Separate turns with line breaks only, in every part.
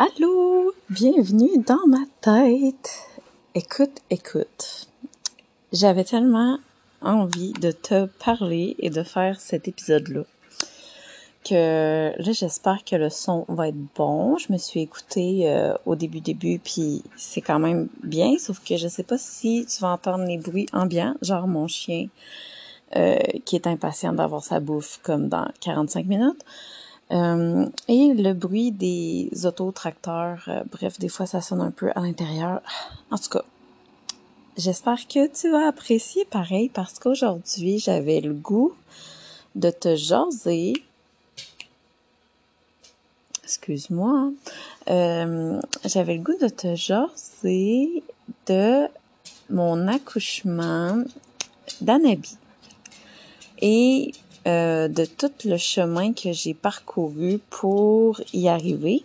Allô, bienvenue dans ma tête. Écoute, écoute. J'avais tellement envie de te parler et de faire cet épisode-là que là, j'espère que le son va être bon. Je me suis écoutée euh, au début début, puis c'est quand même bien, sauf que je sais pas si tu vas entendre les bruits ambiants, genre mon chien euh, qui est impatient d'avoir sa bouffe comme dans 45 minutes. Euh, et le bruit des autotracteurs, euh, bref, des fois ça sonne un peu à l'intérieur. En tout cas, j'espère que tu vas apprécier pareil parce qu'aujourd'hui j'avais le goût de te jaser. Excuse-moi. Hein. Euh, j'avais le goût de te jaser de mon accouchement d'Anabi. Et euh, de tout le chemin que j'ai parcouru pour y arriver.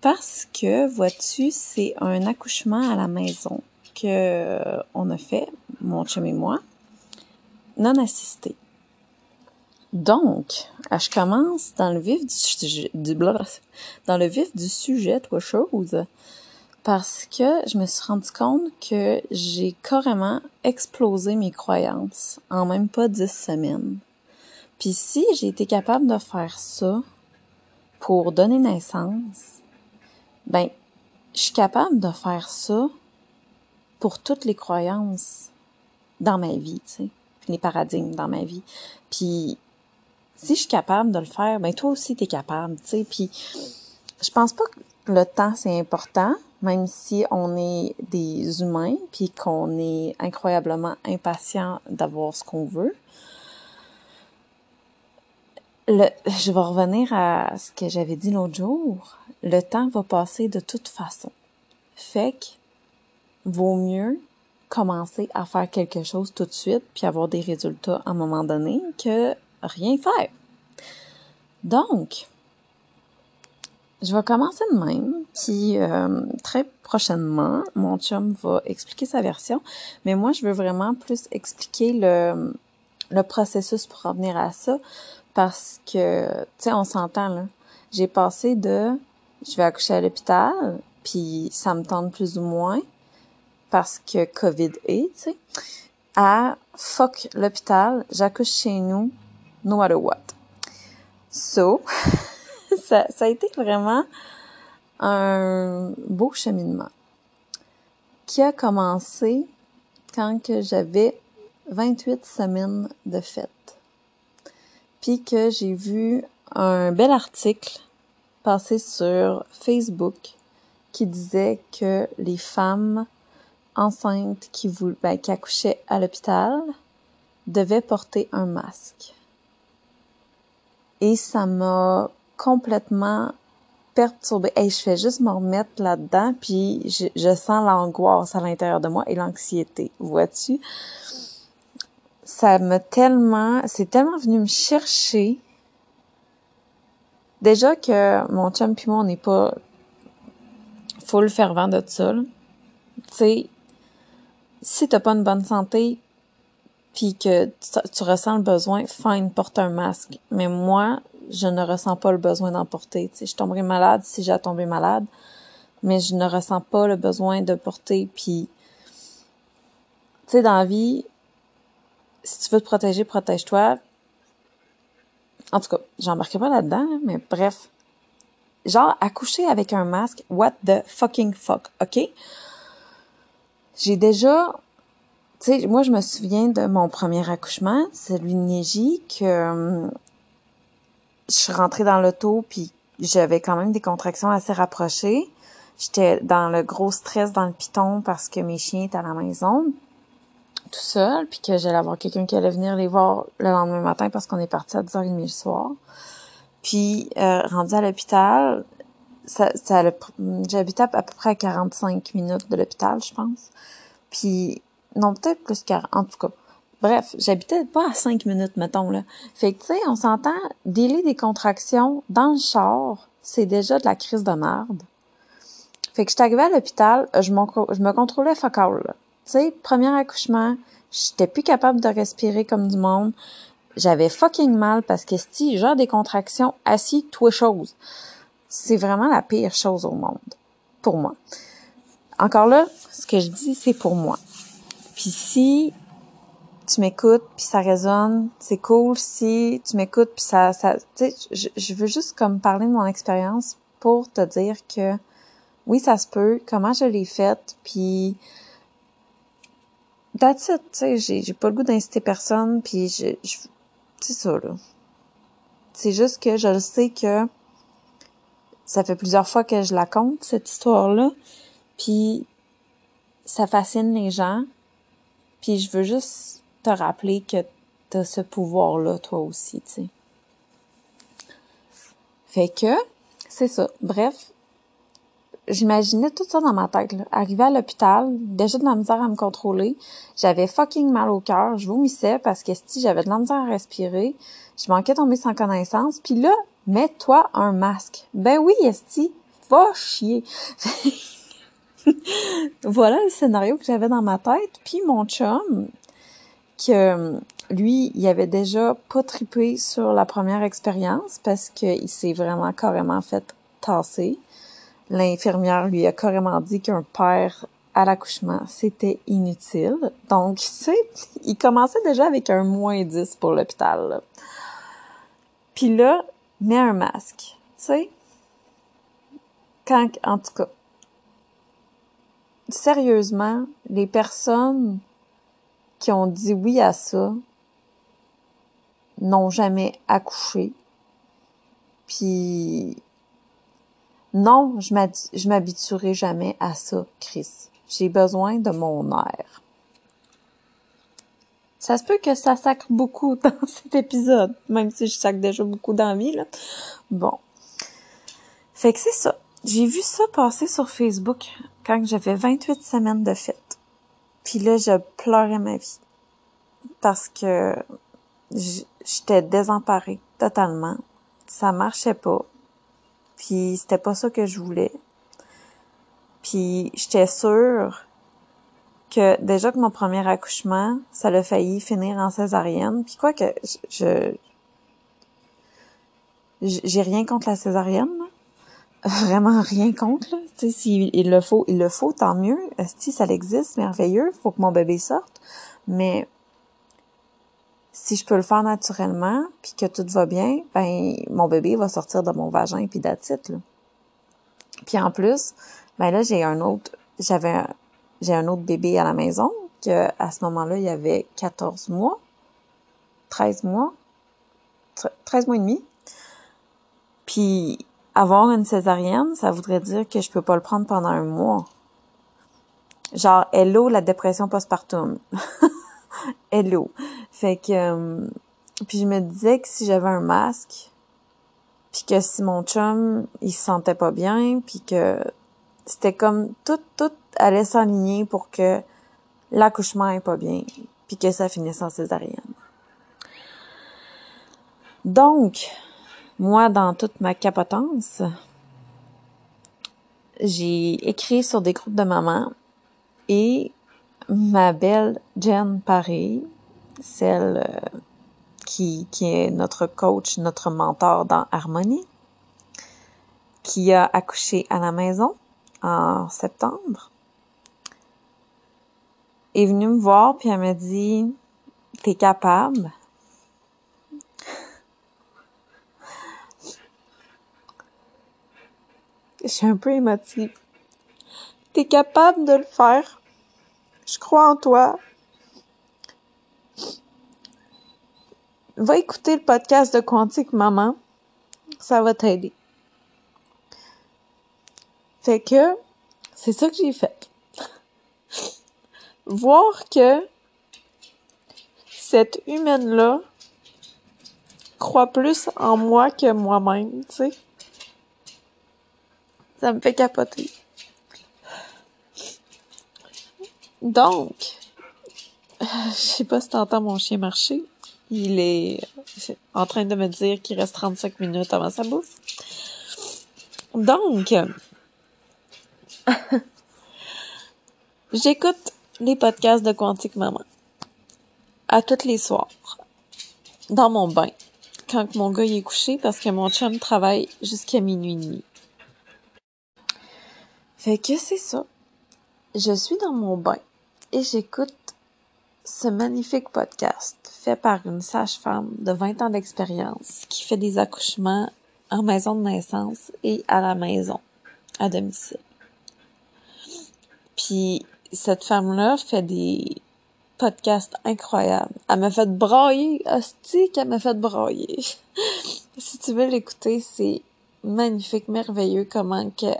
Parce que, vois-tu, c'est un accouchement à la maison que on a fait, mon chum et moi, non assisté. Donc, euh, je commence dans le vif du sujet, du, dans le vif du sujet, toi chose, parce que je me suis rendu compte que j'ai carrément explosé mes croyances en même pas dix semaines. Puis si j'ai été capable de faire ça pour donner naissance, ben, je suis capable de faire ça pour toutes les croyances dans ma vie, tu sais, les paradigmes dans ma vie. Puis si je suis capable de le faire, ben toi aussi tu capable, tu sais. Puis je pense pas que le temps c'est important, même si on est des humains puis qu'on est incroyablement impatient d'avoir ce qu'on veut je vais revenir à ce que j'avais dit l'autre jour. Le temps va passer de toute façon. Fait que vaut mieux commencer à faire quelque chose tout de suite puis avoir des résultats à un moment donné que rien faire. Donc, je vais commencer de même, puis euh, très prochainement, mon chum va expliquer sa version, mais moi, je veux vraiment plus expliquer le, le processus pour revenir à ça, parce que, tu sais, on s'entend, là. J'ai passé de je vais accoucher à l'hôpital, puis ça me tente plus ou moins, parce que COVID est, tu sais, à fuck l'hôpital, j'accouche chez nous, no matter what. So, ça, ça a été vraiment un beau cheminement qui a commencé quand que j'avais 28 semaines de fête puis que j'ai vu un bel article passer sur Facebook qui disait que les femmes enceintes qui, ben, qui accouchaient à l'hôpital devaient porter un masque. Et ça m'a complètement perturbée. Et je fais juste me remettre là-dedans, puis je sens l'angoisse à l'intérieur de moi et l'anxiété. Vois-tu? Ça m'a tellement, c'est tellement venu me chercher. Déjà que mon chum puis moi, on n'est pas full fervent de ça. Tu sais, si t'as pas une bonne santé, puis que tu, ressens le besoin, fine, porte un masque. Mais moi, je ne ressens pas le besoin d'en porter. Tu sais, je tomberai malade si j'ai à tomber malade, mais je ne ressens pas le besoin de porter. Puis, tu sais, dans la vie, si tu veux te protéger, protège-toi. En tout cas, j'embarquerai pas là-dedans, mais bref. Genre, accoucher avec un masque, what the fucking fuck, ok? J'ai déjà, tu sais, moi, je me souviens de mon premier accouchement, celui de Neji, que hum, je suis rentrée dans l'auto, puis j'avais quand même des contractions assez rapprochées. J'étais dans le gros stress dans le piton parce que mes chiens étaient à la maison tout seul, puis que j'allais avoir quelqu'un qui allait venir les voir le lendemain matin parce qu'on est parti à 10h30 le soir. Puis, euh, rendu à l'hôpital, ça, ça j'habitais à, peu près à 45 minutes de l'hôpital, je pense. Puis, non, peut-être plus qu'à... En tout cas, bref, j'habitais pas à 5 minutes, mettons, là. Fait que, tu sais, on s'entend, délai des contractions dans le char, c'est déjà de la crise de merde. Fait que j'étais arrivée à l'hôpital, je, je me contrôlais focal, là. Sais, premier accouchement, j'étais plus capable de respirer comme du monde. J'avais fucking mal parce que si genre des contractions assis, toi chose. c'est vraiment la pire chose au monde. Pour moi. Encore là, ce que je dis, c'est pour moi. Puis si tu m'écoutes puis ça résonne, c'est cool. Si tu m'écoutes puis ça, ça, tu sais, je, je veux juste comme parler de mon expérience pour te dire que oui, ça se peut, comment je l'ai faite, puis that's it, tu sais, j'ai, j'ai pas le goût d'inciter personne, puis je, je c'est ça, là. C'est juste que je le sais que ça fait plusieurs fois que je la compte, cette histoire-là, puis ça fascine les gens, puis je veux juste te rappeler que t'as ce pouvoir-là, toi aussi, tu sais. Fait que, c'est ça. Bref, j'imaginais tout ça dans ma tête. Là. Arrivé à l'hôpital, déjà de la misère à me contrôler. J'avais fucking mal au cœur. Je vomissais parce que si j'avais de la misère à respirer. Je manquais tomber sans connaissance. Puis là, mets-toi un masque. Ben oui, Esti, va chier. voilà le scénario que j'avais dans ma tête. Puis mon chum, que lui, il avait déjà pas trippé sur la première expérience parce qu'il s'est vraiment carrément fait tasser. L'infirmière lui a carrément dit qu'un père à l'accouchement, c'était inutile. Donc, tu il commençait déjà avec un moins 10 pour l'hôpital. Puis là, mets un masque. Tu sais? Quand, en tout cas, sérieusement, les personnes qui ont dit oui à ça n'ont jamais accouché. Puis non, je m'habituerai jamais à ça, Chris. J'ai besoin de mon air. Ça se peut que ça sacre beaucoup dans cet épisode, même si je sacre déjà beaucoup d'envie. Bon. Fait que c'est ça. J'ai vu ça passer sur Facebook quand j'avais 28 semaines de fête. Puis là, je pleurais ma vie. Parce que j'étais désemparée totalement. Ça marchait pas. Puis c'était pas ça que je voulais. Puis j'étais sûre que déjà que mon premier accouchement, ça l'a failli finir en césarienne. Puis quoi que je j'ai rien contre la césarienne. Vraiment rien contre. Là. Tu sais, s'il le faut, il le faut, tant mieux. Si ça existe, merveilleux. Faut que mon bébé sorte. Mais si je peux le faire naturellement, puis que tout va bien, ben mon bébé va sortir de mon vagin puis d'attitude. Puis en plus, ben là j'ai un autre j'avais j'ai un autre bébé à la maison que à ce moment-là, il y avait 14 mois, 13 mois, 13 mois et demi. Puis avoir une césarienne, ça voudrait dire que je peux pas le prendre pendant un mois. Genre hello la dépression postpartum. hello. Fait que euh, puis je me disais que si j'avais un masque, puis que si mon chum il se sentait pas bien, puis que c'était comme tout tout allait s'aligner pour que l'accouchement est pas bien, puis que ça finisse en césarienne. Donc, moi, dans toute ma capotence, j'ai écrit sur des groupes de mamans et ma belle Jen Paris, celle euh, qui, qui est notre coach, notre mentor dans Harmonie, qui a accouché à la maison en septembre, est venue me voir puis elle m'a dit T'es capable? Je suis un peu émotive. T'es capable de le faire? Je crois en toi. Va écouter le podcast de Quantique Maman. Ça va t'aider. Fait que, c'est ça que j'ai fait. Voir que cette humaine-là croit plus en moi que moi-même, tu sais. Ça me fait capoter. Donc, je sais pas si t'entends mon chien marcher. Il est en train de me dire qu'il reste 35 minutes avant sa bouffe. Donc, j'écoute les podcasts de Quantique Maman à tous les soirs dans mon bain quand mon gars est couché parce que mon chum travaille jusqu'à minuit et demi. Fait que c'est ça. Je suis dans mon bain et j'écoute ce magnifique podcast fait par une sage-femme de 20 ans d'expérience qui fait des accouchements en maison de naissance et à la maison, à domicile. Puis cette femme-là fait des podcasts incroyables. Elle m'a fait brailler, hostie qu'elle m'a fait brailler. si tu veux l'écouter, c'est magnifique, merveilleux comment que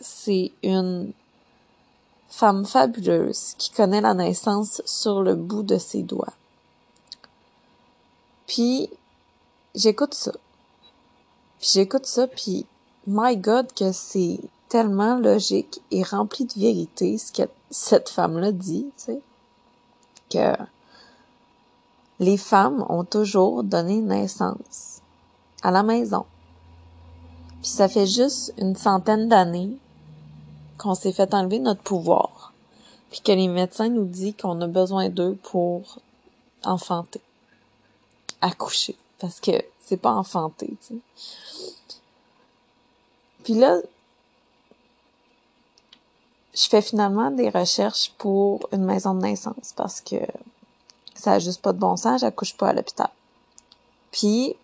c'est une femme fabuleuse qui connaît la naissance sur le bout de ses doigts. Puis j'écoute ça. Puis j'écoute ça, puis my God que c'est tellement logique et rempli de vérité ce que cette femme-là dit, tu sais, que les femmes ont toujours donné naissance à la maison. Puis ça fait juste une centaine d'années qu'on s'est fait enlever notre pouvoir, puis que les médecins nous disent qu'on a besoin d'eux pour enfanter, accoucher, parce que c'est pas enfanter, tu sais. Puis là, je fais finalement des recherches pour une maison de naissance parce que ça a juste pas de bon sens, j'accouche pas à l'hôpital. Puis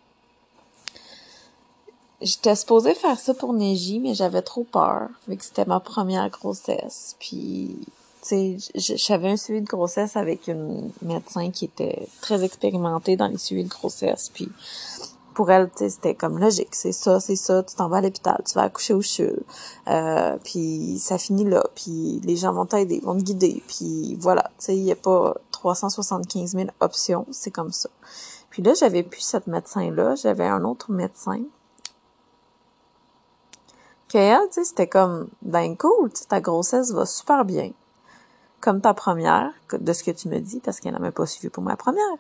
J'étais supposée faire ça pour Neji, mais j'avais trop peur, vu que c'était ma première grossesse. Puis, tu sais, j'avais un suivi de grossesse avec une médecin qui était très expérimentée dans les suivis de grossesse. Puis, pour elle, tu sais, c'était comme logique. C'est ça, c'est ça. Tu t'en vas à l'hôpital, tu vas accoucher au CHUL. Euh, puis, ça finit là. Puis, les gens vont t'aider, vont te guider. Puis, voilà. Tu sais, il n'y a pas 375 000 options. C'est comme ça. Puis là, j'avais plus cette médecin-là. J'avais un autre médecin qu'elle, tu sais, c'était comme, ben cool, ta grossesse va super bien. Comme ta première, de ce que tu me dis, parce qu'elle n'a même pas suivi pour ma première.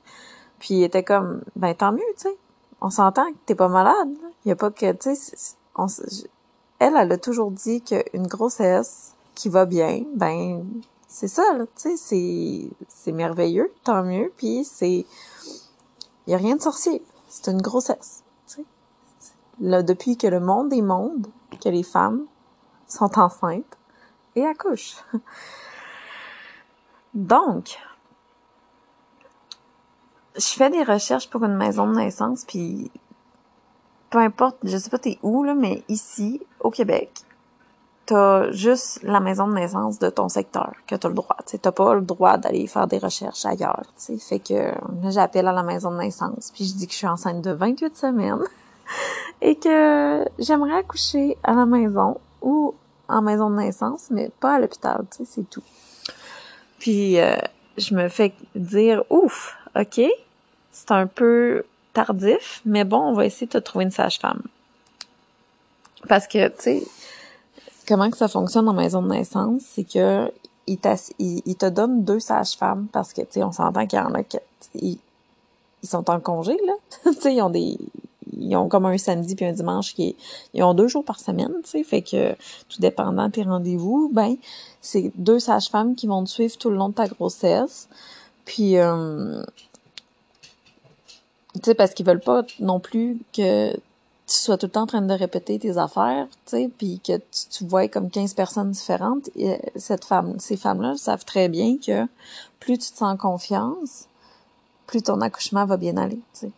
Puis il était comme, ben tant mieux, tu sais. On s'entend que t'es pas malade. Il y a pas que, tu sais, elle, elle a toujours dit qu'une grossesse qui va bien, ben c'est ça, tu sais, c'est c'est merveilleux, tant mieux. Puis c'est, il y a rien de sorcier. C'est une grossesse, tu sais. Là, depuis que le monde est monde, que les femmes sont enceintes et accouchent. Donc, je fais des recherches pour une maison de naissance, puis peu importe, je sais pas t'es où, là, mais ici, au Québec, t'as juste la maison de naissance de ton secteur que t'as le droit. T'as pas le droit d'aller faire des recherches ailleurs. sais Fait que j'appelle à la maison de naissance, puis je dis que je suis enceinte de 28 semaines et que j'aimerais accoucher à la maison ou en maison de naissance, mais pas à l'hôpital, tu sais, c'est tout. Puis euh, je me fais dire ouf, ok, c'est un peu tardif, mais bon, on va essayer de trouver une sage-femme. Parce que, tu sais, comment que ça fonctionne en maison de naissance, c'est que il, te donne deux sages-femmes parce que, tu sais, on s'entend qu'il y en a qui ils, sont en congé, là. tu sais, ils ont des, ils ont comme un samedi puis un dimanche qui ils ont deux jours par semaine, tu sais, fait que tout dépendant de tes rendez-vous, ben c'est deux sages-femmes qui vont te suivre tout le long de ta grossesse. Puis euh, tu sais parce qu'ils veulent pas non plus que tu sois tout le temps en train de répéter tes affaires, tu sais, puis que tu, vois comme 15 personnes différentes, ces femmes-là savent très bien que plus tu te sens confiance, plus ton accouchement va bien aller, tu sais.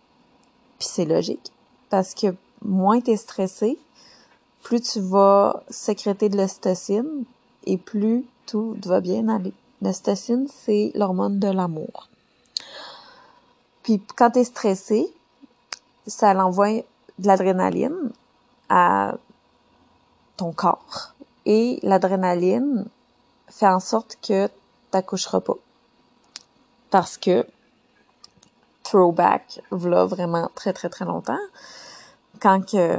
Puis c'est logique parce que moins tu es stressé, plus tu vas sécréter de l'ocytocine et plus tout va bien aller. L'ocytocine, c'est l'hormone de l'amour. Puis quand tu es stressé, ça l'envoie de l'adrénaline à ton corps. Et l'adrénaline fait en sorte que tu n'accoucheras pas. Parce que throwback, voilà vraiment très très très longtemps, quand que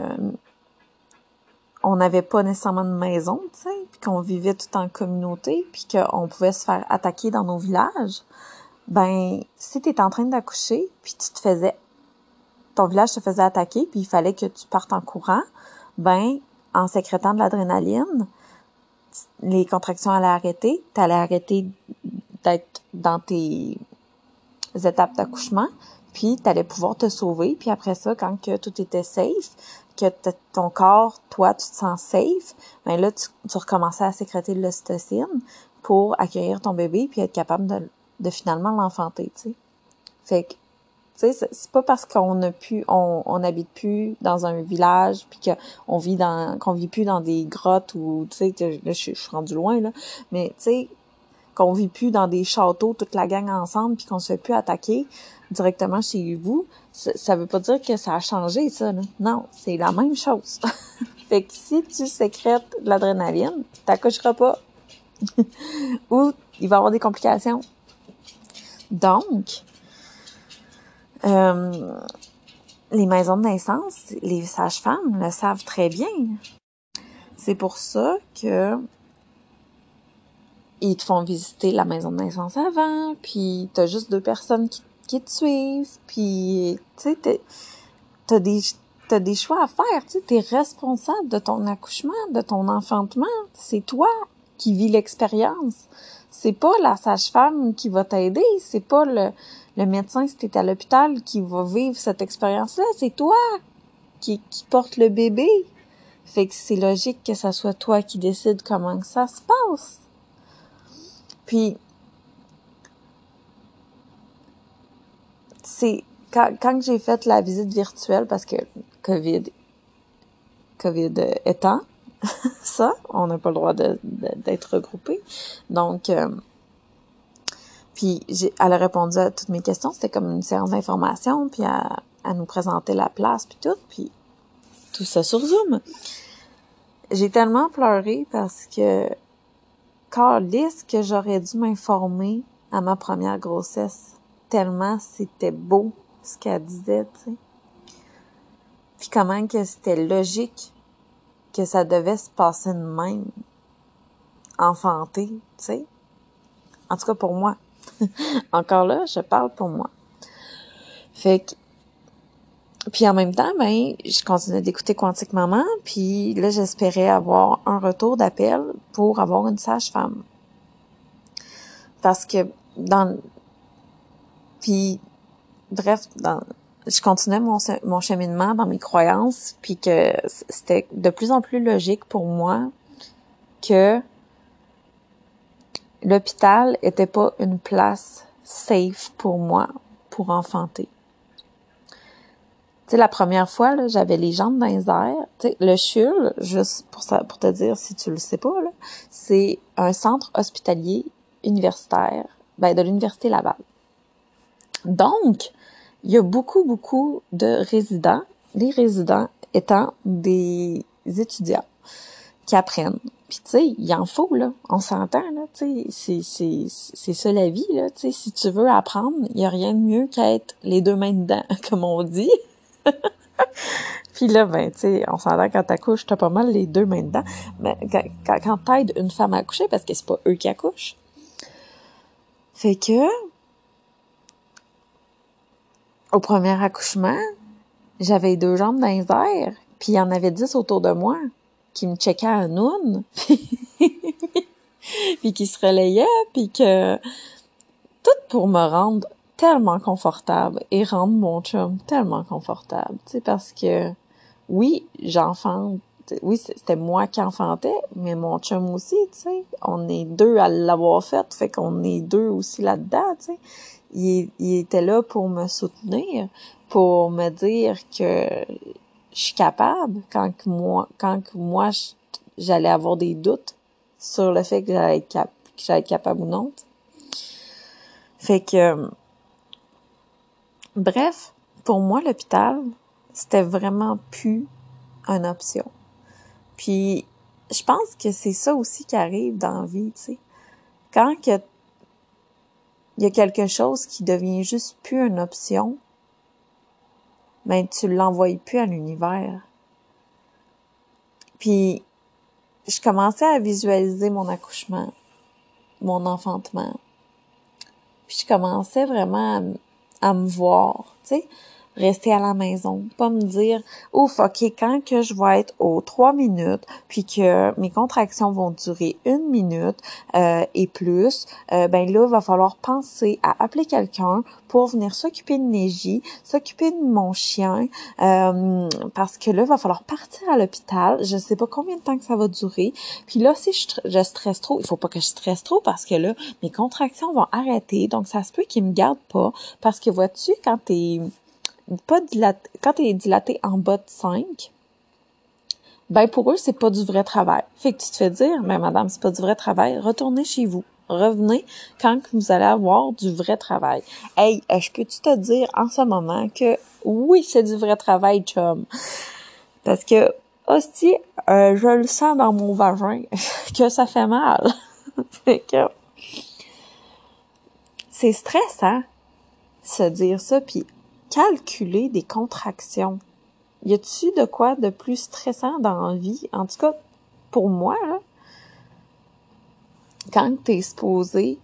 on n'avait pas nécessairement de maison, puis qu'on vivait tout en communauté, puis qu'on pouvait se faire attaquer dans nos villages, ben si tu en train d'accoucher, puis tu te faisais ton village te faisait attaquer, puis il fallait que tu partes en courant, ben en sécrétant de l'adrénaline, les contractions allaient arrêter, tu allais arrêter d'être dans tes étapes d'accouchement, puis tu allais pouvoir te sauver, puis après ça, quand que tout était safe, que ton corps, toi, tu te sens safe, ben là, tu, tu recommençais à sécréter de l'ocytocine pour accueillir ton bébé puis être capable de, finalement l'enfanter, tu sais. Fait que, tu sais, c'est pas parce qu'on a pu, on, on habite plus dans un village puis qu'on vit dans, qu'on vit plus dans des grottes ou, tu sais, là, je suis rendu loin, là, mais, tu sais, qu'on vit plus dans des châteaux, toute la gang ensemble, puis qu'on se fait plus attaquer directement chez vous, ça, veut pas dire que ça a changé, ça. Non, c'est la même chose. fait que si tu sécrètes de l'adrénaline, t'accoucheras pas. Ou il va y avoir des complications. Donc, euh, les maisons de naissance, les sages-femmes le savent très bien. C'est pour ça que ils te font visiter la maison de naissance avant, puis t'as juste deux personnes qui, te suivent, puis tu sais, t'as des choix à faire, tu t'es responsable de ton accouchement, de ton enfantement, c'est toi qui vis l'expérience. C'est pas la sage-femme qui va t'aider, c'est pas le, le médecin si t'es à l'hôpital qui va vivre cette expérience-là, c'est toi qui, qui porte le bébé. Fait que c'est logique que ça soit toi qui décide comment que ça se passe. Puis, c'est quand, j'ai fait la visite virtuelle, parce que COVID, COVID étant, ça, on n'a pas le droit d'être de, regroupés. Donc, euh, puis elle a répondu à toutes mes questions. C'était comme une séance d'information, puis à, à nous présenter la place, puis tout, puis tout ça sur Zoom. J'ai tellement pleuré parce que ce que j'aurais dû m'informer à ma première grossesse. Tellement c'était beau ce qu'elle disait, tu sais. Puis comment que c'était logique que ça devait se passer de même. Enfanté, tu sais. En tout cas pour moi. Encore là, je parle pour moi. Fait que puis en même temps, ben, je continuais d'écouter Quantique Maman, puis là, j'espérais avoir un retour d'appel pour avoir une sage-femme. Parce que dans... Puis, bref, dans... je continuais mon, mon cheminement dans mes croyances, puis que c'était de plus en plus logique pour moi que l'hôpital était pas une place safe pour moi pour enfanter sais, la première fois, là, j'avais les jambes dans les airs. Le CHUL, juste pour ça, pour te dire si tu le sais pas, là, c'est un centre hospitalier universitaire, ben, de l'Université Laval. Donc, il y a beaucoup, beaucoup de résidents, les résidents étant des étudiants qui apprennent. Puis tu sais, il en faut là, on s'entend là, tu sais, c'est c'est c'est ça la vie là, tu sais, si tu veux apprendre, il y a rien de mieux qu'être les deux mains dedans comme on dit. Puis là, ben, tu sais, on s'entend quand t'accouches, t'as pas mal les deux mains dedans. Mais quand, t'aides une femme à accoucher, parce que c'est pas eux qui accouchent. Fait que, au premier accouchement, j'avais deux jambes dans les puis il y en avait dix autour de moi qui me checkaient à noun, puis qui se relayaient, puis que tout pour me rendre tellement confortable et rendre mon chum tellement confortable, tu sais, parce que oui, j'enfante, oui, c'était moi qui enfantais, mais mon chum aussi, tu sais, on est deux à l'avoir fait, fait qu'on est deux aussi là-dedans, tu sais. Il, il, était là pour me soutenir, pour me dire que je suis capable quand que moi, quand que moi j'allais avoir des doutes sur le fait que j'allais être, cap être capable ou non. Fait que Bref, pour moi, l'hôpital, c'était vraiment plus une option. Puis, je pense que c'est ça aussi qui arrive dans la vie, tu sais. Quand il y a quelque chose qui devient juste plus une option, ben, tu l'envoies plus à l'univers. Puis, je commençais à visualiser mon accouchement, mon enfantement. Puis, je commençais vraiment à à me voir, tu sais. Rester à la maison, pas me dire ouf, ok, quand que je vais être aux trois minutes, puis que mes contractions vont durer une minute euh, et plus, euh, ben là, il va falloir penser à appeler quelqu'un pour venir s'occuper de Neji, s'occuper de mon chien, euh, parce que là, il va falloir partir à l'hôpital. Je sais pas combien de temps que ça va durer. Puis là, si je, je stresse trop, il faut pas que je stresse trop parce que là, mes contractions vont arrêter. Donc, ça se peut qu'ils me gardent pas. Parce que vois-tu, quand t'es pas quand t'es dilaté en bas de 5, ben pour eux, c'est pas du vrai travail. Fait que tu te fais dire, mais madame, c'est pas du vrai travail, retournez chez vous. Revenez quand vous allez avoir du vrai travail. Hey, je peux-tu te dire en ce moment que oui, c'est du vrai travail, chum? Parce que, hostie, euh, je le sens dans mon vagin que ça fait mal. fait que, c'est stressant, se dire ça, puis calculer des contractions. Y a-tu de quoi de plus stressant dans la vie? En tout cas, pour moi, quand t'es exposé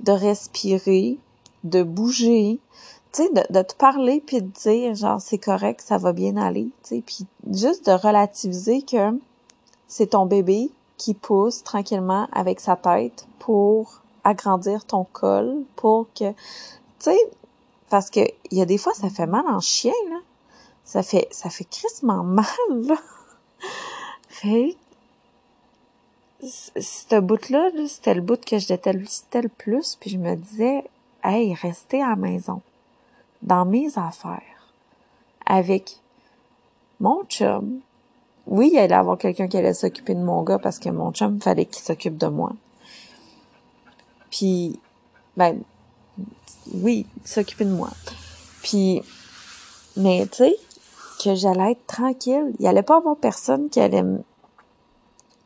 de respirer, de bouger, tu de, te parler puis de dire genre c'est correct, ça va bien aller, tu sais, puis juste de relativiser que c'est ton bébé qui pousse tranquillement avec sa tête pour agrandir ton col, pour que, tu sais, parce que il y a des fois, ça fait mal en chien, là. Ça fait, ça fait crissement mal, là. Fait ce bout-là, c'était le bout que je détestais le plus, puis je me disais, hey, restez à la maison, dans mes affaires, avec mon chum. Oui, il allait avoir quelqu'un qui allait s'occuper de mon gars parce que mon chum, fallait qu'il s'occupe de moi. Puis, ben, oui, s'occuper de moi. Puis, mais tu sais, que j'allais être tranquille. Il allait pas avoir personne qui allait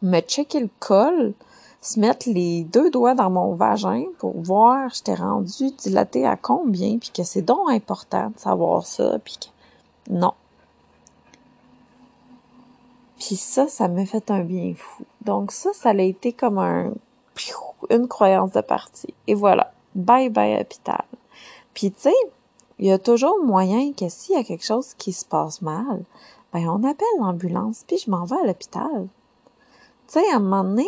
me, checker le col, se mettre les deux doigts dans mon vagin pour voir j'étais rendu dilaté à combien, puis que c'est donc important de savoir ça, puis que non. Puis ça, ça m'a fait un bien fou. Donc ça, ça a été comme un une croyance de partie. Et voilà bye bye hôpital. Puis tu sais, il y a toujours moyen que s'il y a quelque chose qui se passe mal, ben on appelle l'ambulance puis je m'en vais à l'hôpital. Tu sais, à un moment donné,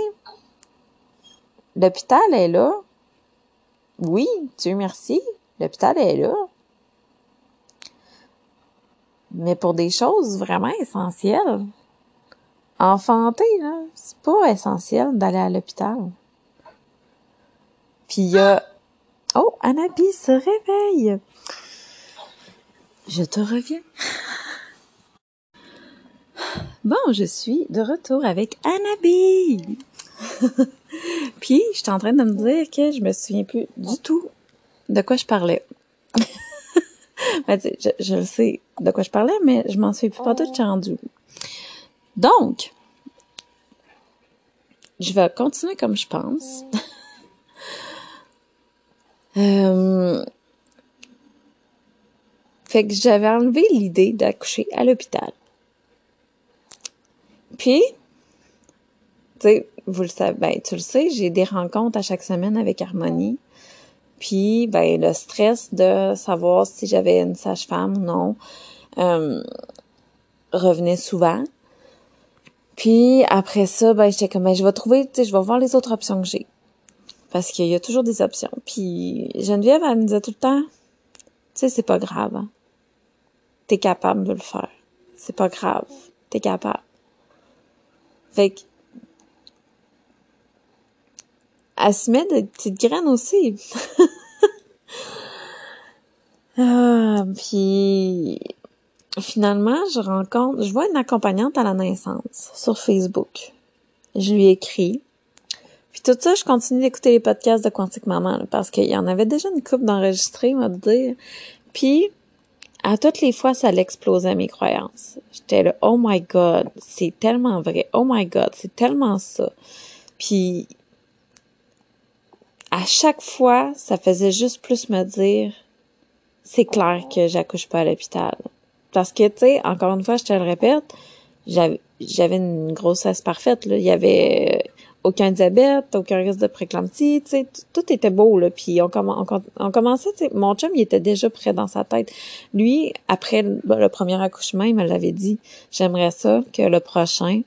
l'hôpital est là. Oui, Dieu merci, l'hôpital est là. Mais pour des choses vraiment essentielles. Enfanter, là, c'est pas essentiel d'aller à l'hôpital. Puis y a Oh, Anabi se réveille. Je te reviens. Bon, je suis de retour avec Anabi. Puis, je suis en train de me dire que je me souviens plus du tout de quoi je parlais. ben, je, je sais de quoi je parlais, mais je m'en suis pas tout rendu. Donc, je vais continuer comme je pense. Euh, fait que j'avais enlevé l'idée d'accoucher à l'hôpital. Puis, tu sais, vous le savez, ben, tu le sais, j'ai des rencontres à chaque semaine avec Harmonie. Puis, ben, le stress de savoir si j'avais une sage-femme ou non euh, revenait souvent. Puis après ça, ben, j'étais comme, ben, je vais trouver, tu sais, je vais voir les autres options que j'ai. Parce qu'il y a toujours des options. Puis Geneviève, elle me disait tout le temps, tu sais, c'est pas grave. Hein. T'es capable de le faire. C'est pas grave. T'es capable. Fait que, elle se met des petites graines aussi. ah, puis finalement, je rencontre, je vois une accompagnante à la naissance sur Facebook. Je lui écris. Puis tout ça, je continue d'écouter les podcasts de Quantique Maman parce qu'il y en avait déjà une coupe d'enregistrés, on va dire. Puis à toutes les fois, ça l'explosait mes croyances. J'étais là, oh my god, c'est tellement vrai. Oh my god, c'est tellement ça. Puis à chaque fois, ça faisait juste plus me dire, c'est clair que j'accouche pas à l'hôpital. Parce que, tu sais, encore une fois, je te le répète, j'avais, j'avais une grossesse parfaite. Là. Il y avait aucun diabète, aucun risque de préclampsie, tu sais, tout était beau là. Puis on, on, commençait, mon chum il était déjà prêt dans sa tête. Lui, après le premier accouchement, il me l'avait dit. J'aimerais ça que le prochain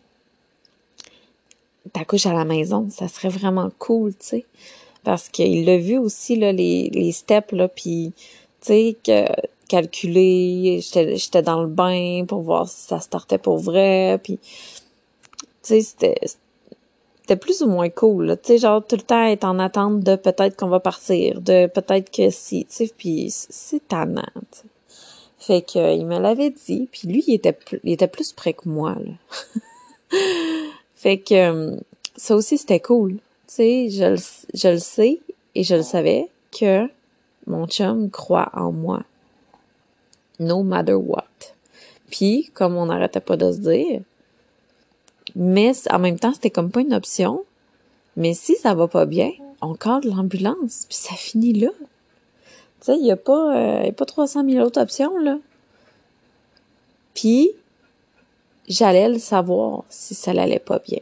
t'accouches à la maison, ça serait vraiment cool, tu sais, parce qu'il l'a vu aussi là les les steps là, puis tu sais que calculer, j'étais dans le bain pour voir si ça startait pour vrai, puis tu sais c'était c'était plus ou moins cool. Tu sais, genre tout le temps être en attente de peut-être qu'on va partir, de peut-être que si, tu sais, puis c'est tannant. Fait que il me l'avait dit, puis lui il était il était plus près que moi là. fait que euh, ça aussi c'était cool. Tu sais, je, je le sais et je le savais que mon chum croit en moi. No matter what. Puis, comme on n'arrêtait pas de se dire, mais en même temps, c'était comme pas une option. Mais si ça va pas bien, on de l'ambulance, puis ça finit là. Tu sais, il y a pas, euh, y a pas 300 000 autres options, là. Puis, j'allais le savoir si ça l'allait pas bien.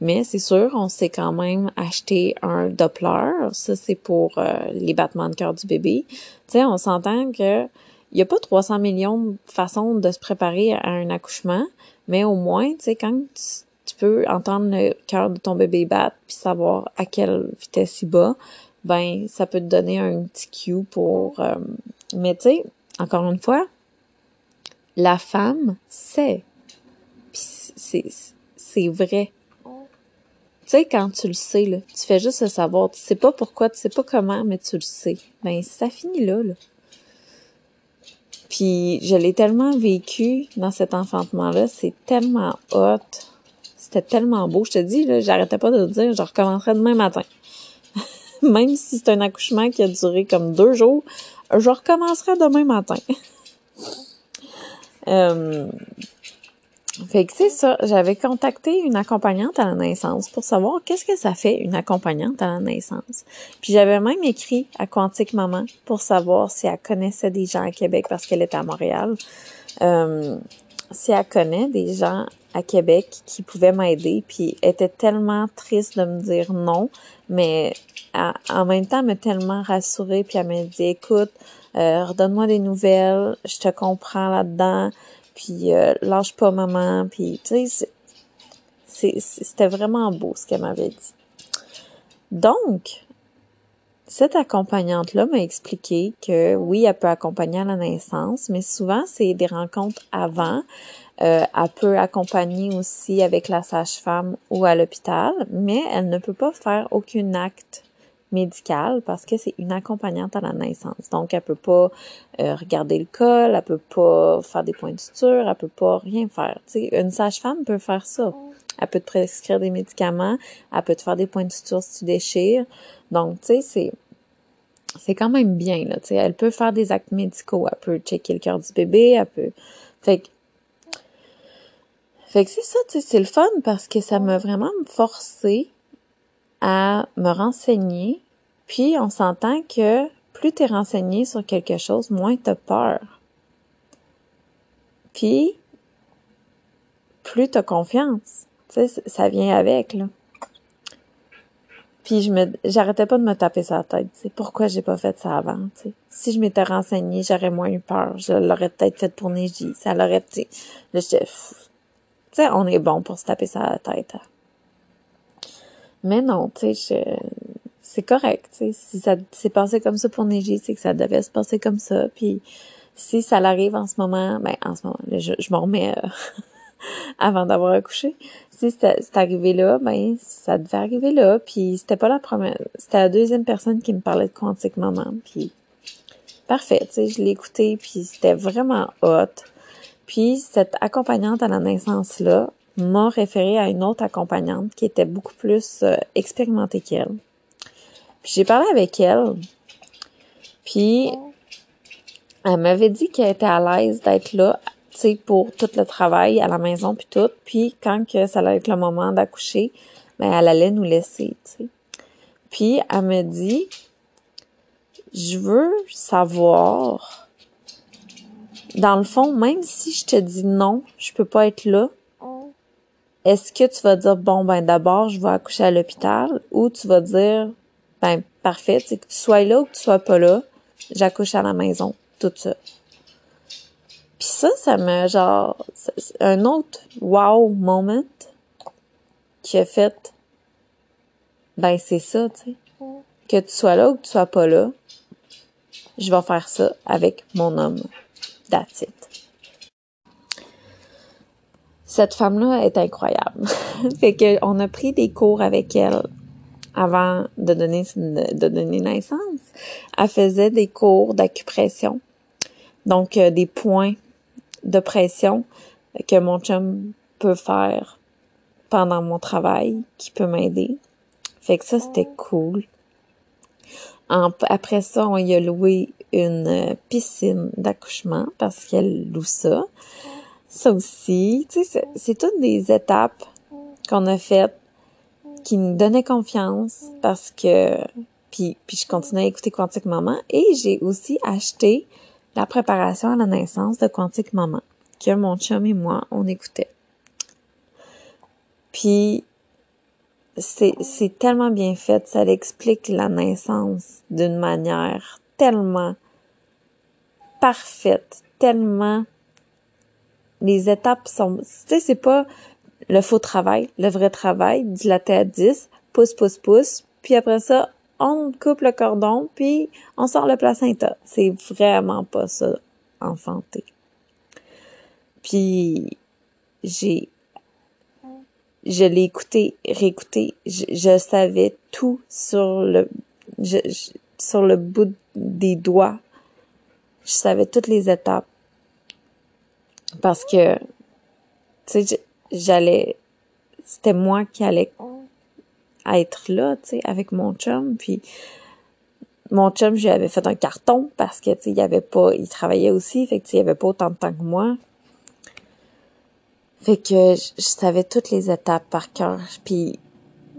Mais c'est sûr, on s'est quand même acheté un Doppler. Ça, c'est pour euh, les battements de cœur du bébé. Tu sais, on s'entend que il y a pas 300 millions de façons de se préparer à un accouchement. Mais au moins, tu sais, quand tu, peux entendre le cœur de ton bébé battre puis savoir à quelle vitesse il bat, ben ça peut te donner un petit cue pour. Euh, mais tu sais, encore une fois, la femme sait. Puis c'est vrai. Tu sais, quand tu le sais, là, tu fais juste le savoir. Tu sais pas pourquoi, tu sais pas comment, mais tu le sais. Ben, ça finit là, là. Puis je l'ai tellement vécu dans cet enfantement-là, c'est tellement hot. C'était tellement beau. Je te dis, là, j'arrêtais pas de le dire, je recommencerai demain matin. Même si c'est un accouchement qui a duré comme deux jours, je recommencerai demain matin. euh, fait que c'est ça, j'avais contacté une accompagnante à la naissance pour savoir qu'est-ce que ça fait une accompagnante à la naissance. Puis j'avais même écrit à Quantique Maman pour savoir si elle connaissait des gens à Québec parce qu'elle était à Montréal. Euh, si elle connaît des gens à Québec qui pouvaient m'aider, puis était tellement triste de me dire non, mais en même temps, elle m'a tellement rassurée, puis elle m'a dit, écoute, euh, redonne-moi des nouvelles, je te comprends là-dedans, puis euh, lâche pas maman, puis tu sais, c'était vraiment beau ce qu'elle m'avait dit. Donc, cette accompagnante-là m'a expliqué que oui, elle peut accompagner à la naissance, mais souvent c'est des rencontres avant. Euh, elle peut accompagner aussi avec la sage-femme ou à l'hôpital, mais elle ne peut pas faire aucun acte médicale parce que c'est une accompagnante à la naissance. Donc, elle peut pas euh, regarder le col, elle peut pas faire des points de suture, elle peut pas rien faire. une sage-femme peut faire ça. Elle peut te prescrire des médicaments, elle peut te faire des points de suture si tu déchires. Donc, tu sais, c'est c'est quand même bien là. elle peut faire des actes médicaux, elle peut checker le cœur du bébé, elle peut. Fait que fait que c'est ça, tu sais, c'est le fun parce que ça m'a vraiment forcé à me renseigner puis on s'entend que plus tu es renseigné sur quelque chose, moins tu as peur. Puis plus tu confiance. Tu sais, ça vient avec, là. Puis je me j'arrêtais pas de me taper sa tête, tu sais, pourquoi j'ai pas fait ça avant. Si je m'étais renseignée, j'aurais moins eu peur. Je l'aurais peut-être fait pour Neji. Ça l'aurait, tu sais. Là, tu sais, on est bon pour se taper sa tête. Hein. Mais non, tu sais, je c'est correct. Si ça s'est passé comme ça pour neiger, c'est que ça devait se passer comme ça. Puis si ça l'arrive en ce moment, ben en ce moment, je, m'en remets euh, avant d'avoir accouché. Si c'est arrivé là, ben ça devait arriver là. Puis c'était pas la première, c'était la deuxième personne qui me parlait de quantique maman. Puis parfait, je l'ai écouté, puis c'était vraiment hot. Puis cette accompagnante à la naissance là m'a référé à une autre accompagnante qui était beaucoup plus euh, expérimentée qu'elle puis j'ai parlé avec elle. Puis elle m'avait dit qu'elle était à l'aise d'être là, tu sais, pour tout le travail à la maison puis tout. Puis quand que ça allait être le moment d'accoucher, ben elle allait nous laisser, tu sais. Puis elle me dit, je veux savoir, dans le fond, même si je te dis non, je peux pas être là, est-ce que tu vas dire, bon, ben d'abord, je vais accoucher à l'hôpital, ou tu vas dire, ben parfait, que tu sois là ou que tu sois pas là, j'accouche à la maison, tout ça. Puis ça, ça me, genre, un autre wow moment qui a fait, ben c'est ça, tu sais. Que tu sois là ou que tu sois pas là, je vais faire ça avec mon homme. That's. Cette femme-là est incroyable. fait que on a pris des cours avec elle avant de donner de donner naissance. Elle faisait des cours d'acupression. Donc euh, des points de pression que mon chum peut faire pendant mon travail qui peut m'aider. Fait que ça c'était cool. après ça, on y a loué une euh, piscine d'accouchement parce qu'elle loue ça. Ça aussi, tu sais, c'est toutes des étapes qu'on a faites qui nous donnaient confiance parce que puis puis je continuais à écouter Quantique Maman et j'ai aussi acheté la préparation à la naissance de Quantique Maman que mon chum et moi on écoutait. Puis c'est c'est tellement bien fait, ça explique la naissance d'une manière tellement parfaite, tellement les étapes sont, tu sais, c'est pas le faux travail, le vrai travail, dilaté à 10, pouce, pouce, pouce, puis après ça, on coupe le cordon, puis on sort le placenta. C'est vraiment pas ça, enfanté. Puis, j'ai, je l'ai écouté, réécouté, je, savais tout sur le, sur le bout des doigts je savais toutes les étapes. Parce que, tu sais, j'allais, c'était moi qui allais être là, tu sais, avec mon chum, puis mon chum, je lui avais fait un carton parce que, tu sais, il avait pas, il travaillait aussi, fait que, il avait pas autant de temps que moi. Fait que je, savais toutes les étapes par cœur, puis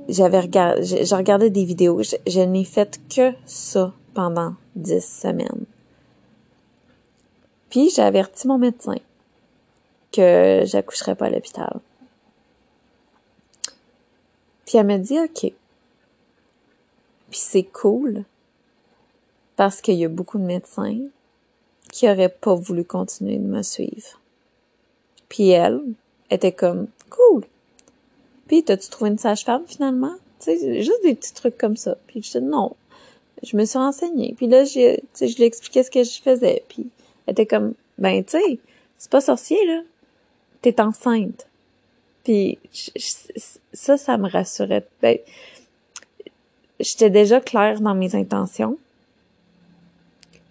j'avais regardé, j'ai regardé des vidéos, je, je n'ai fait que ça pendant dix semaines. Puis j'ai averti mon médecin que j'accoucherais pas à l'hôpital. Puis elle m'a dit OK. Puis c'est cool parce qu'il y a beaucoup de médecins qui auraient pas voulu continuer de me suivre. Puis elle était comme cool. Puis t'as-tu trouvé une sage-femme finalement? Tu sais, juste des petits trucs comme ça. Puis je dis non. Je me suis renseignée. Puis là, j'ai, je lui expliquais ce que je faisais. Puis elle était comme, ben, tu sais, c'est pas sorcier, là. Enceinte. Puis ça, ça me rassurait. Ben, j'étais déjà claire dans mes intentions.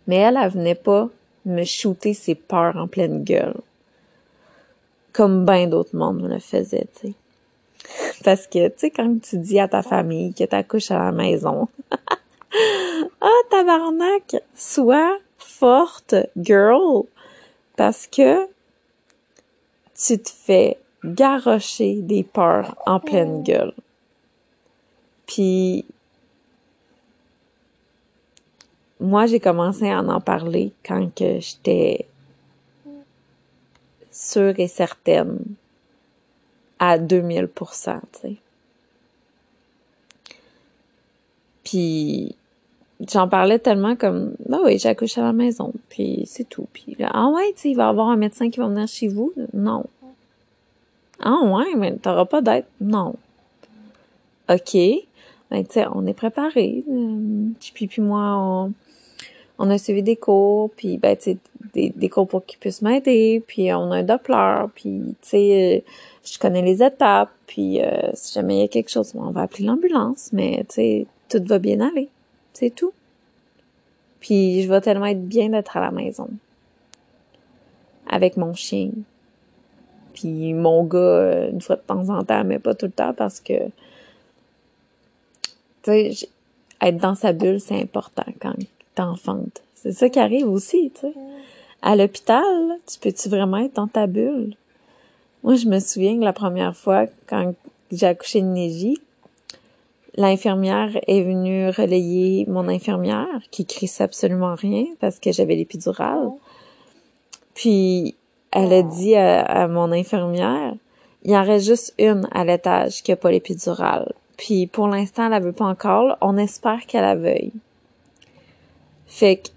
Mais elle, elle venait pas me shooter ses peurs en pleine gueule. Comme ben d'autres mondes le faisaient, tu sais. Parce que, tu sais, quand tu dis à ta famille que t'accouches à la maison, ah, tabarnak, soit forte, girl, parce que tu te fais garrocher des peurs en pleine gueule. Puis moi, j'ai commencé à en parler quand que j'étais sûre et certaine à 2000 tu sais. Puis j'en parlais tellement comme bah oui j'accouche à la maison puis c'est tout puis ah ouais tu il va y avoir un médecin qui va venir chez vous non. Ah ouais mais t'auras pas d'aide non. Ok ben tu sais on est préparé euh, puis puis moi on, on a suivi des cours puis ben tu sais des, des cours pour qu'ils puissent m'aider puis on a un doppler puis tu sais euh, je connais les étapes puis euh, si jamais il y a quelque chose on va appeler l'ambulance mais tu sais tout va bien aller c'est tout. Puis je vais tellement être bien d'être à la maison. Avec mon chien. Puis mon gars, euh, une fois de temps en temps, mais pas tout le temps parce que, tu sais, être dans sa bulle, c'est important quand t'enfantes. C'est ça qui arrive aussi, tu sais. À l'hôpital, tu peux-tu vraiment être dans ta bulle? Moi, je me souviens que la première fois, quand j'ai accouché de Neji, L'infirmière est venue relayer mon infirmière qui crissait absolument rien parce que j'avais l'épidurale. Puis elle a dit à, mon infirmière, il y en reste juste une à l'étage qui a pas l'épidurale. Puis pour l'instant, elle la veut pas encore. On espère qu'elle la veuille. Fait que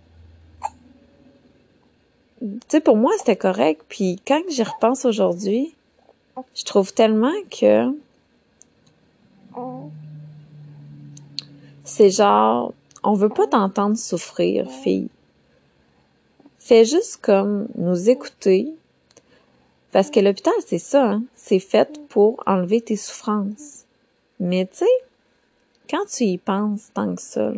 tu sais, pour moi, c'était correct. Puis quand j'y repense aujourd'hui, je trouve tellement que c'est genre, on veut pas t'entendre souffrir, fille. Fais juste comme nous écouter. Parce que l'hôpital, c'est ça, hein? c'est fait pour enlever tes souffrances. Mais tu sais, quand tu y penses tant que ça,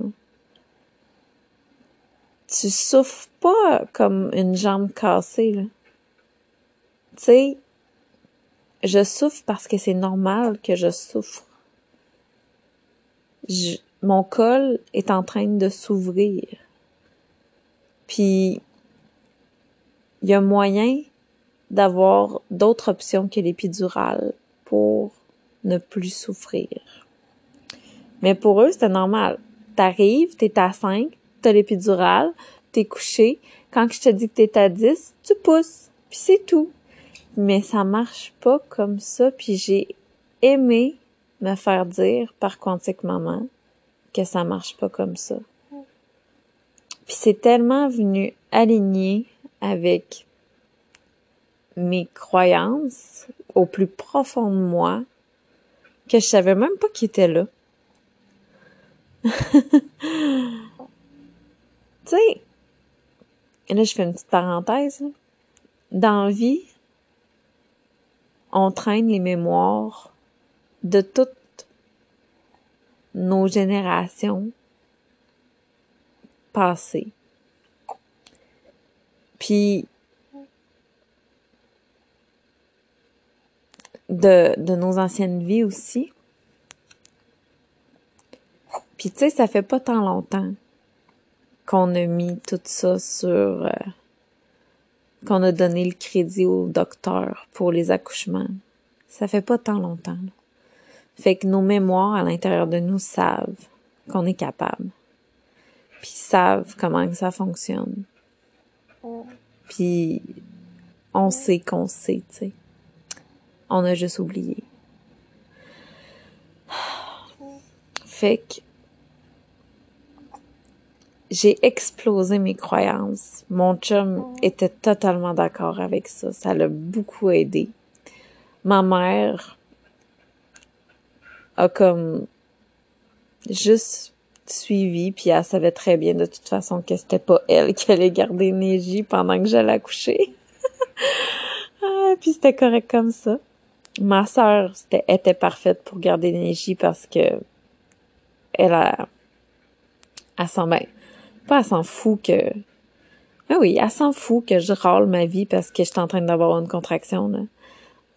tu souffres pas comme une jambe cassée. Là. Tu sais, je souffre parce que c'est normal que je souffre. Mon col est en train de s'ouvrir. Puis, il y a moyen d'avoir d'autres options que l'épidurale pour ne plus souffrir. Mais pour eux, c'était normal. T'arrives, t'es à 5, t'as l'épidurale, t'es couché. Quand je te dis que t'es à 10, tu pousses. Puis c'est tout. Mais ça marche pas comme ça. Puis j'ai aimé me faire dire par Quantique Maman que ça marche pas comme ça. Puis c'est tellement venu aligner avec mes croyances au plus profond de moi que je savais même pas qu'il était là. tu sais, là je fais une petite parenthèse. Dans la vie, on traîne les mémoires de toutes nos générations passées. Puis de, nos anciennes vies aussi. Puis tu sais, ça fait pas tant longtemps qu'on a mis tout ça sur euh, qu'on a donné le crédit au docteur pour les accouchements. Ça fait pas tant longtemps. Fait que nos mémoires à l'intérieur de nous savent qu'on est capable. Puis savent comment ça fonctionne. Puis on sait qu'on sait, tu sais. On a juste oublié. Fait que j'ai explosé mes croyances. Mon chum était totalement d'accord avec ça. Ça l'a beaucoup aidé. Ma mère a comme juste suivi, puis elle savait très bien de toute façon que c'était pas elle qui allait garder l'énergie pendant que j'allais accoucher. ah, puis c'était correct comme ça. Ma sœur était, était parfaite pour garder l'énergie parce que elle a, elle s'en met pas, elle s'en fout que, ah oui, elle s'en fout que je râle ma vie parce que je suis en train d'avoir une contraction, là.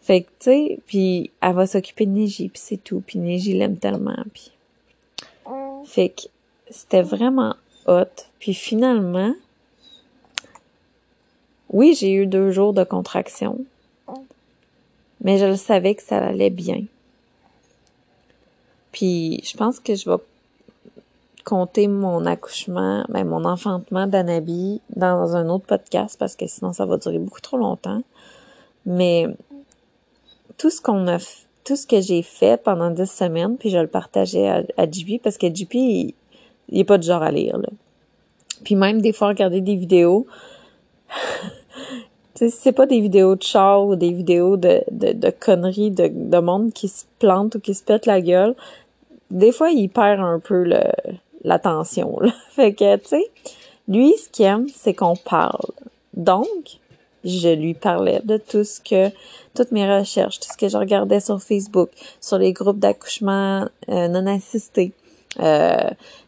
Fait que, tu sais, puis elle va s'occuper de Neji, puis c'est tout. Puis Neji l'aime tellement, puis... Fait que c'était vraiment hot. Puis finalement, oui, j'ai eu deux jours de contraction, mais je le savais que ça allait bien. Puis je pense que je vais compter mon accouchement, ben mon enfantement d'Anabi dans un autre podcast parce que sinon ça va durer beaucoup trop longtemps. Mais tout ce qu'on a tout ce que j'ai fait pendant dix semaines, puis je le partageais à, à JP parce que JP, il, il est pas du genre à lire. Là. Puis même des fois regarder des vidéos. tu sais, c'est pas des vidéos de char ou des vidéos de, de, de conneries de, de monde qui se plante ou qui se pète la gueule. Des fois, il perd un peu l'attention. Fait que, tu sais, lui, ce qu'il aime, c'est qu'on parle. Donc, je lui parlais de tout ce que, toutes mes recherches, tout ce que je regardais sur Facebook, sur les groupes d'accouchement euh, non assistés, euh,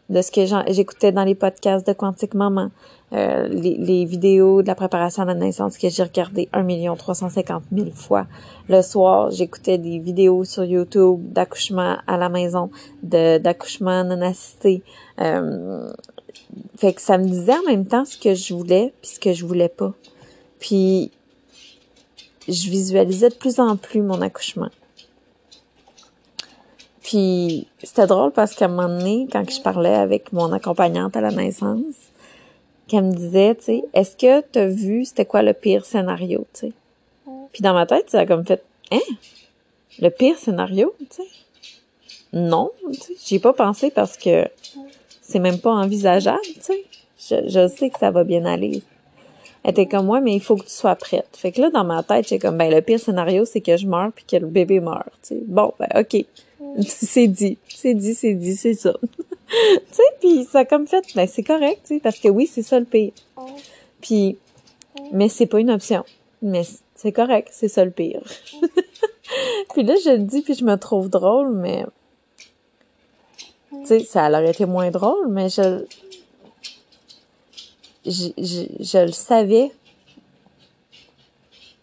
de ce que j'écoutais dans les podcasts de Quantique Maman, euh, les, vidéos de la préparation à la naissance que j'ai regardé 1 million 350 000 fois. Le soir, j'écoutais des vidéos sur YouTube d'accouchement à la maison, d'accouchement non assisté. Euh, fait que ça me disait en même temps ce que je voulais puis ce que je voulais pas. Puis je visualisais de plus en plus mon accouchement. Puis c'était drôle parce qu'à un moment donné, quand je parlais avec mon accompagnante à la naissance, qu'elle me disait, tu sais, est-ce que tu as vu c'était quoi le pire scénario, tu sais? Puis dans ma tête, ça a comme fait, hein? le pire scénario, tu sais. Non, tu sais, j'y ai pas pensé parce que c'est même pas envisageable, tu sais. Je, je sais que ça va bien aller. Elle était comme moi, mais il faut que tu sois prête. Fait que là, dans ma tête, j'ai comme, ben, le pire scénario, c'est que je meurs puis que le bébé meurt, tu. Bon, ben, OK. c'est dit. C'est dit, c'est dit, c'est ça. tu sais, puis ça comme fait, ben, c'est correct, tu sais, parce que oui, c'est ça le pire. Puis, mais c'est pas une option. Mais c'est correct, c'est ça le pire. puis là, je le dis, puis je me trouve drôle, mais... Tu sais, ça aurait été moins drôle, mais je je, je, le savais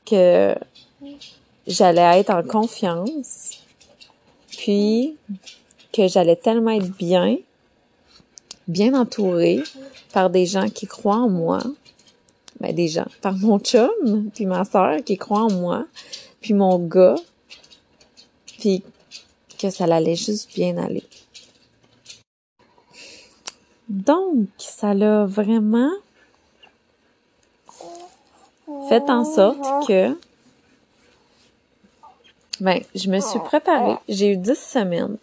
que j'allais être en confiance, puis que j'allais tellement être bien, bien entourée par des gens qui croient en moi, ben des gens, par mon chum, puis ma soeur qui croit en moi, puis mon gars, puis que ça allait juste bien aller. Donc, ça l'a vraiment Faites en sorte que ben, je me suis préparée. J'ai eu dix semaines.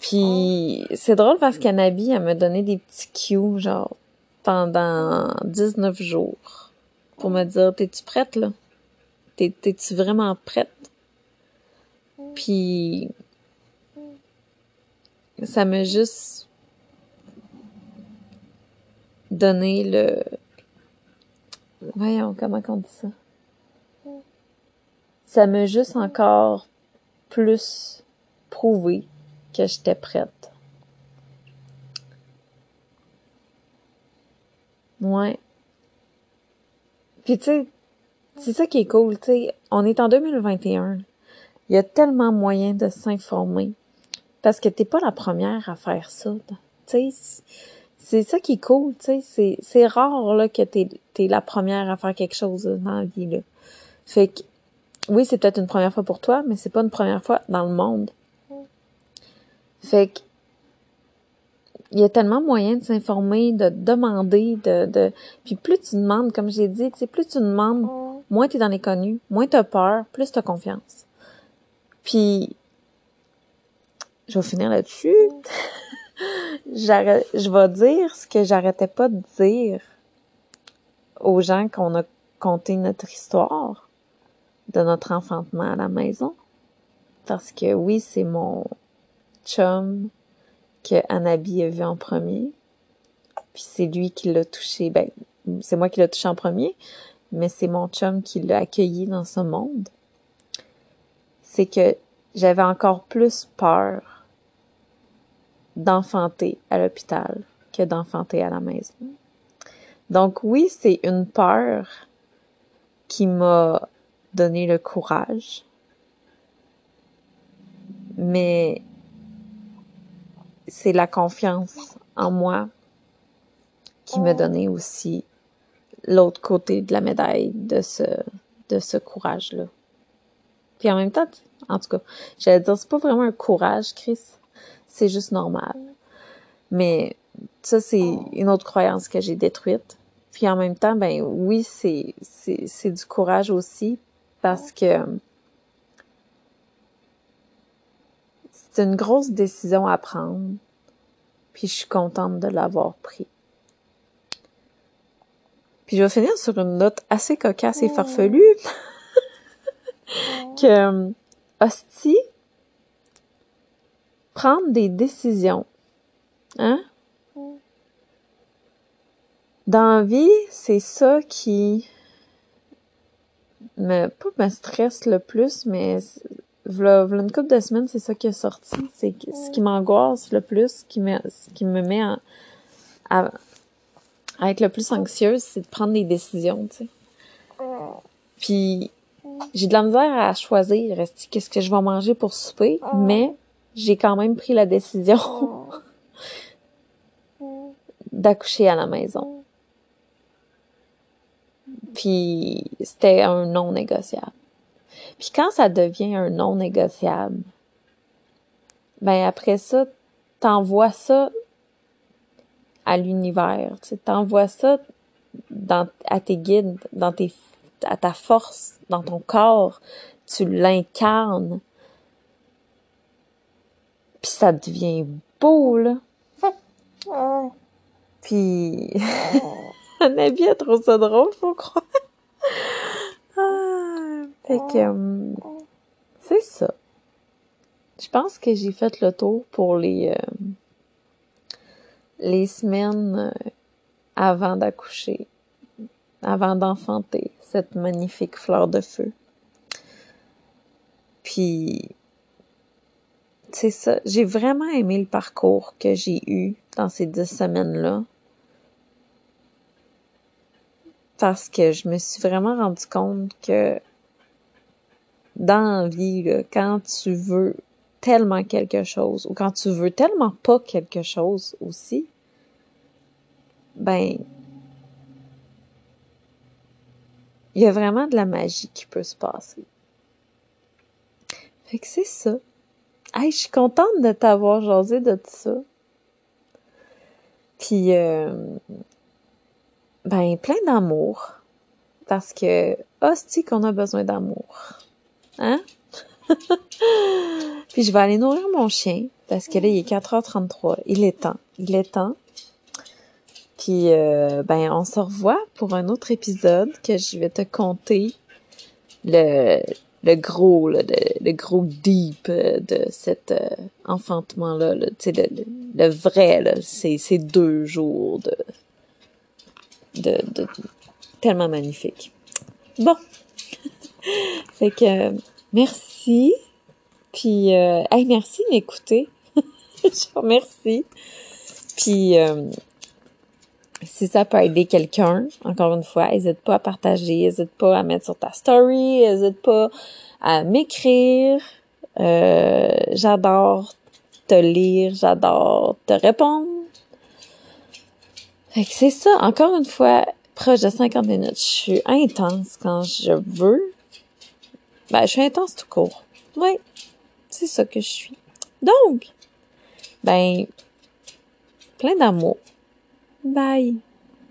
Puis c'est drôle parce qu'Anabi, elle m'a donné des petits cues, genre, pendant 19 jours. Pour me dire, t'es-tu prête, là? T'es-tu vraiment prête? Puis ça m'a juste donné le, Voyons, comment on dit ça? Ça m'a juste encore plus prouvé que j'étais prête. Ouais. Puis tu sais, c'est ça qui est cool, tu sais, on est en 2021. Il y a tellement moyen de s'informer parce que t'es pas la première à faire ça. Tu c'est ça qui est cool, tu sais. C'est, rare là, que t'es, es la première à faire quelque chose dans la vie. Là. Fait que oui, c'est peut-être une première fois pour toi, mais c'est pas une première fois dans le monde. Fait que il y a tellement moyen de s'informer, de demander, de, de. Puis plus tu demandes, comme j'ai dit, tu sais, plus tu demandes, moins tu es dans les connus, moins tu as peur, plus tu as confiance. Puis je vais finir là-dessus je vais dire ce que j'arrêtais pas de dire aux gens qu'on a conté notre histoire de notre enfantement à la maison. Parce que oui, c'est mon chum que Anabi a vu en premier. Puis c'est lui qui l'a touché. Ben, c'est moi qui l'ai touché en premier, mais c'est mon chum qui l'a accueilli dans ce monde. C'est que j'avais encore plus peur d'enfanter à l'hôpital que d'enfanter à la maison. Donc oui, c'est une peur qui m'a donné le courage, mais c'est la confiance en moi qui m'a donné aussi l'autre côté de la médaille de ce de ce courage là. Puis en même temps, en tout cas, j'allais dire c'est pas vraiment un courage, Chris c'est juste normal. Mais ça, c'est une autre croyance que j'ai détruite. Puis en même temps, ben oui, c'est, c'est, c'est du courage aussi parce que c'est une grosse décision à prendre. Puis je suis contente de l'avoir pris. Puis je vais finir sur une note assez cocasse et farfelue. que hostie, prendre des décisions. Hein? Dans la vie, c'est ça qui me, pas me stresse le plus, mais voilà, une couple de semaines, c'est ça qui est sorti. C'est ce qui m'angoisse le plus, qui me, ce qui me met à, être le plus anxieuse, c'est de prendre des décisions, tu sais. Puis, j'ai de la misère à choisir, qu'est-ce que je vais manger pour souper, mais j'ai quand même pris la décision d'accoucher à la maison. Puis c'était un non négociable. Puis quand ça devient un non négociable, ben après ça, t'envoies ça à l'univers, tu t'envoies ça dans, à tes guides, dans tes, à ta force dans ton corps, tu l'incarnes. Puis ça devient beau, là. Puis... Nabi a trouvé ça drôle, faut croire. ah, fait que... euh, c'est ça. Je pense que j'ai fait le tour pour les... euh, les semaines euh, avant d'accoucher, avant d'enfanter cette magnifique fleur de feu. Puis, c'est ça, j'ai vraiment aimé le parcours que j'ai eu dans ces dix semaines-là. Parce que je me suis vraiment rendu compte que dans la vie, là, quand tu veux tellement quelque chose ou quand tu veux tellement pas quelque chose aussi, ben, il y a vraiment de la magie qui peut se passer. Fait que c'est ça. Hey, je suis contente de t'avoir jasé de tout ça. Puis, euh, ben, plein d'amour. Parce que, hostie qu'on a besoin d'amour. Hein? Puis je vais aller nourrir mon chien. Parce que là, il est 4h33. Il est temps. Il est temps. Puis, euh, ben, on se revoit pour un autre épisode que je vais te conter le, le gros, le, le gros deep euh, de cet euh, enfantement-là. là. Le, le, le vrai, là, c'est, c'est deux jours de, de, tellement magnifique. Bon. fait que, euh, merci. Puis, euh, hey, merci de m'écouter. je vous remercie. Puis, si ça peut aider quelqu'un, encore une fois, n'hésite pas à partager, n'hésite pas à mettre sur ta story, n'hésite pas à m'écrire. Euh, j'adore te lire, j'adore te répondre. Fait que c'est ça, encore une fois, proche de 50 minutes. Je suis intense quand je veux. Ben, je suis intense tout court. Oui, c'est ça que je suis. Donc, ben, plein d'amour. Bye.